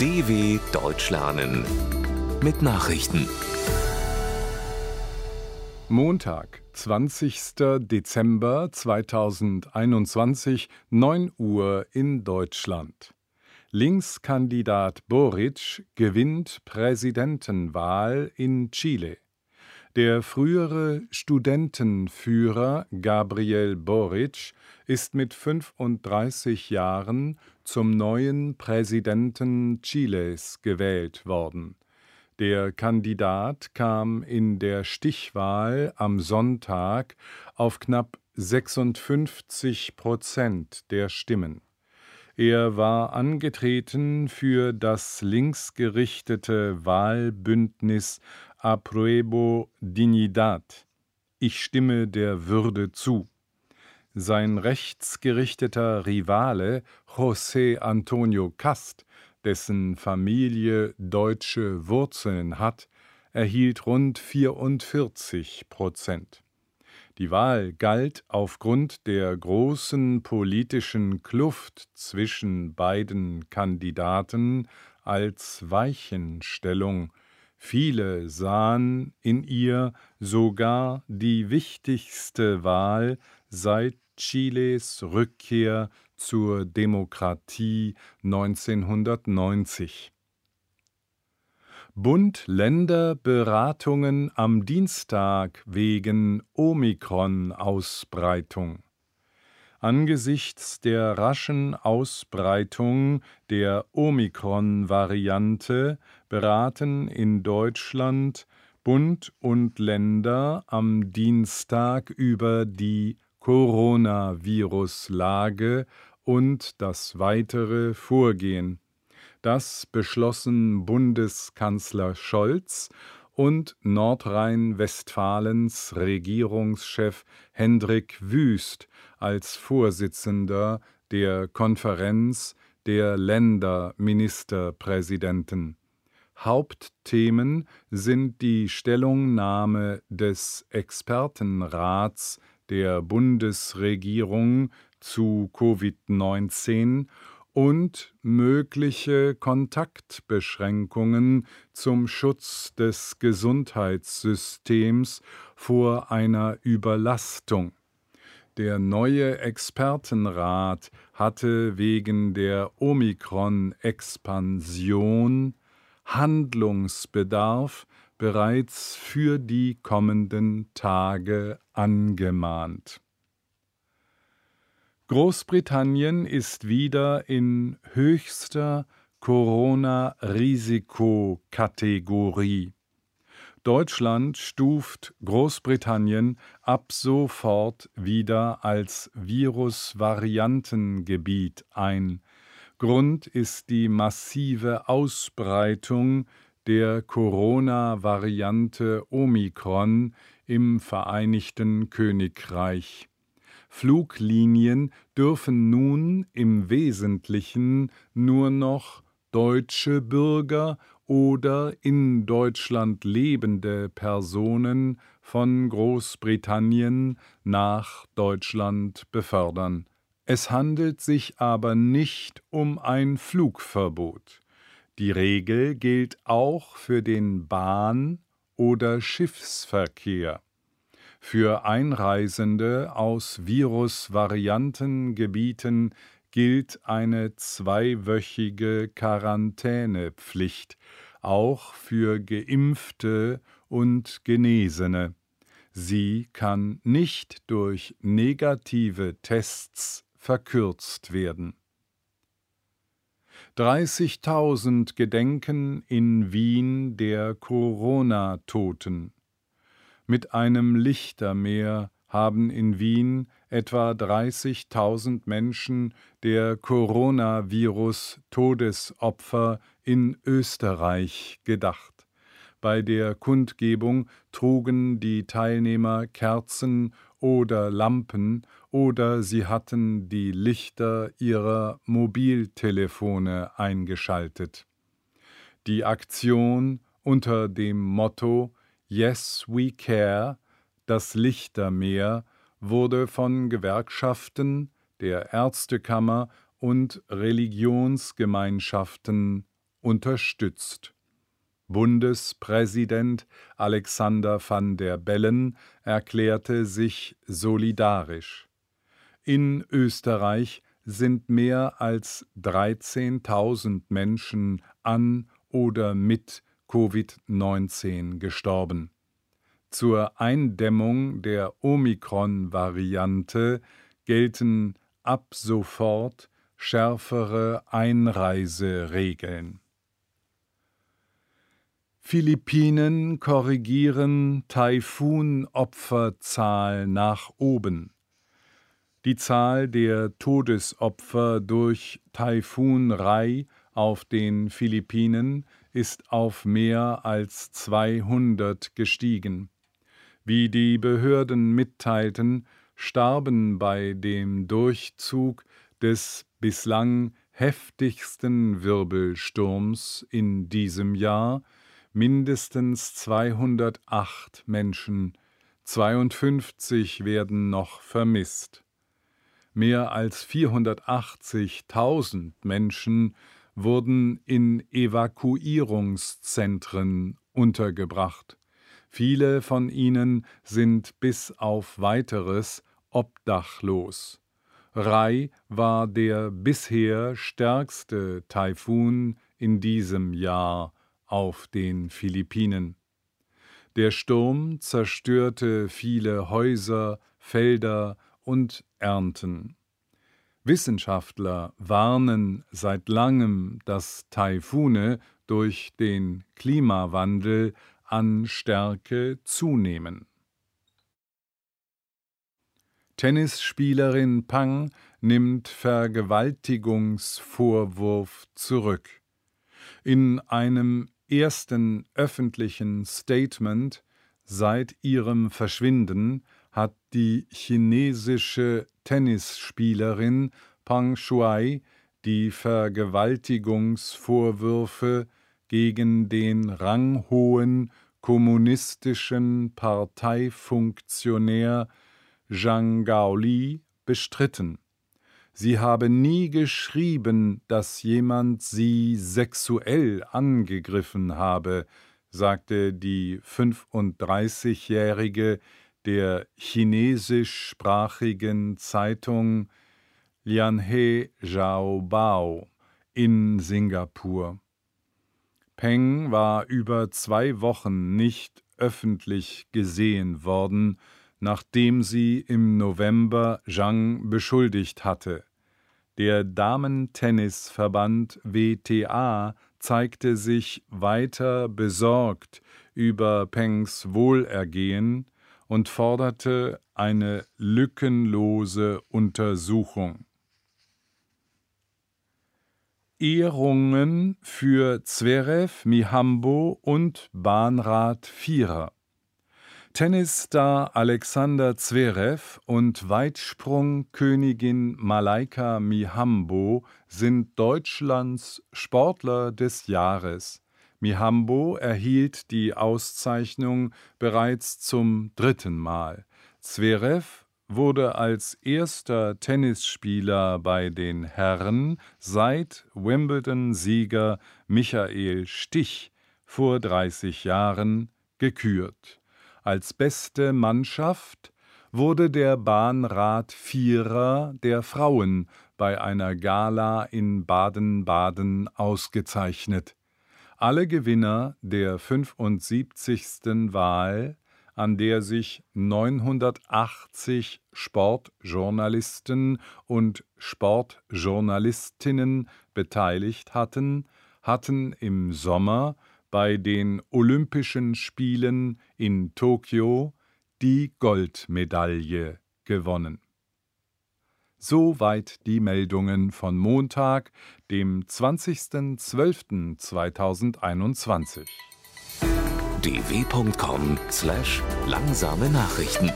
DW Deutsch lernen mit Nachrichten. Montag, 20. Dezember 2021, 9 Uhr in Deutschland. Linkskandidat Boric gewinnt Präsidentenwahl in Chile. Der frühere Studentenführer Gabriel Boric ist mit 35 Jahren zum neuen Präsidenten Chiles gewählt worden. Der Kandidat kam in der Stichwahl am Sonntag auf knapp 56 Prozent der Stimmen. Er war angetreten für das linksgerichtete Wahlbündnis Apruebo Dignidad. Ich stimme der Würde zu. Sein rechtsgerichteter Rivale José Antonio Cast, dessen Familie deutsche Wurzeln hat, erhielt rund 44 Prozent. Die Wahl galt aufgrund der großen politischen Kluft zwischen beiden Kandidaten als Weichenstellung. Viele sahen in ihr sogar die wichtigste Wahl seit Chiles Rückkehr zur Demokratie 1990. Bund-Länder-Beratungen am Dienstag wegen Omikron-Ausbreitung. Angesichts der raschen Ausbreitung der Omikron-Variante beraten in Deutschland Bund und Länder am Dienstag über die Coronavirus-Lage und das weitere Vorgehen. Das beschlossen Bundeskanzler Scholz und Nordrhein-Westfalens Regierungschef Hendrik Wüst als Vorsitzender der Konferenz der Länderministerpräsidenten. Hauptthemen sind die Stellungnahme des Expertenrats der Bundesregierung zu Covid-19 und mögliche Kontaktbeschränkungen zum Schutz des Gesundheitssystems vor einer Überlastung. Der neue Expertenrat hatte wegen der Omikron-Expansion Handlungsbedarf bereits für die kommenden Tage angemahnt. Großbritannien ist wieder in höchster Corona-Risikokategorie. Deutschland stuft Großbritannien ab sofort wieder als Virusvariantengebiet ein. Grund ist die massive Ausbreitung der Corona-Variante Omikron im Vereinigten Königreich. Fluglinien dürfen nun im Wesentlichen nur noch deutsche Bürger oder in Deutschland lebende Personen von Großbritannien nach Deutschland befördern. Es handelt sich aber nicht um ein Flugverbot. Die Regel gilt auch für den Bahn- oder Schiffsverkehr. Für Einreisende aus Virusvariantengebieten gilt eine zweiwöchige Quarantänepflicht, auch für geimpfte und Genesene. Sie kann nicht durch negative Tests verkürzt werden. 30.000 gedenken in Wien der Corona-Toten. Mit einem Lichtermeer haben in Wien etwa 30.000 Menschen der Coronavirus-Todesopfer in Österreich gedacht. Bei der Kundgebung trugen die Teilnehmer Kerzen oder Lampen oder sie hatten die Lichter ihrer Mobiltelefone eingeschaltet. Die Aktion unter dem Motto Yes We Care, das Lichtermeer, wurde von Gewerkschaften, der Ärztekammer und Religionsgemeinschaften unterstützt. Bundespräsident Alexander van der Bellen erklärte sich solidarisch. In Österreich sind mehr als 13.000 Menschen an oder mit Covid-19 gestorben. Zur Eindämmung der Omikron-Variante gelten ab sofort schärfere Einreiseregeln. Philippinen korrigieren Taifun-Opferzahl nach oben. Die Zahl der Todesopfer durch Taifun Rai auf den Philippinen ist auf mehr als 200 gestiegen. Wie die Behörden mitteilten, starben bei dem Durchzug des bislang heftigsten Wirbelsturms in diesem Jahr mindestens 208 Menschen, 52 werden noch vermisst. Mehr als 480.000 Menschen wurden in Evakuierungszentren untergebracht. Viele von ihnen sind bis auf weiteres obdachlos. Rai war der bisher stärkste Taifun in diesem Jahr auf den Philippinen. Der Sturm zerstörte viele Häuser, Felder und Ernten. Wissenschaftler warnen seit langem, dass Taifune durch den Klimawandel an Stärke zunehmen. Tennisspielerin Pang nimmt Vergewaltigungsvorwurf zurück. In einem ersten öffentlichen Statement seit ihrem Verschwinden hat die chinesische Tennisspielerin Pang Shuai die Vergewaltigungsvorwürfe gegen den ranghohen kommunistischen Parteifunktionär Zhang Gaoli bestritten. Sie habe nie geschrieben, dass jemand sie sexuell angegriffen habe, sagte die 35-Jährige der chinesischsprachigen Zeitung Lianhe Zhaobao in Singapur. Peng war über zwei Wochen nicht öffentlich gesehen worden, nachdem sie im November Zhang beschuldigt hatte. Der Damentennisverband WTA zeigte sich weiter besorgt über Pengs Wohlergehen und forderte eine lückenlose Untersuchung. Ehrungen für Zverev, Mihambo und Bahnrad Vierer. Tennisstar Alexander Zverev und Weitsprungkönigin Malaika Mihambo sind Deutschlands Sportler des Jahres. Mihambo erhielt die Auszeichnung bereits zum dritten Mal. Zverev wurde als erster Tennisspieler bei den Herren seit Wimbledon-Sieger Michael Stich vor 30 Jahren gekürt. Als beste Mannschaft wurde der Bahnrad-Vierer der Frauen bei einer Gala in Baden-Baden ausgezeichnet. Alle Gewinner der 75. Wahl, an der sich 980 Sportjournalisten und Sportjournalistinnen beteiligt hatten, hatten im Sommer bei den Olympischen Spielen in Tokio die Goldmedaille gewonnen Soweit die Meldungen von Montag, dem 20.12.2021. dw.com/langsame Nachrichten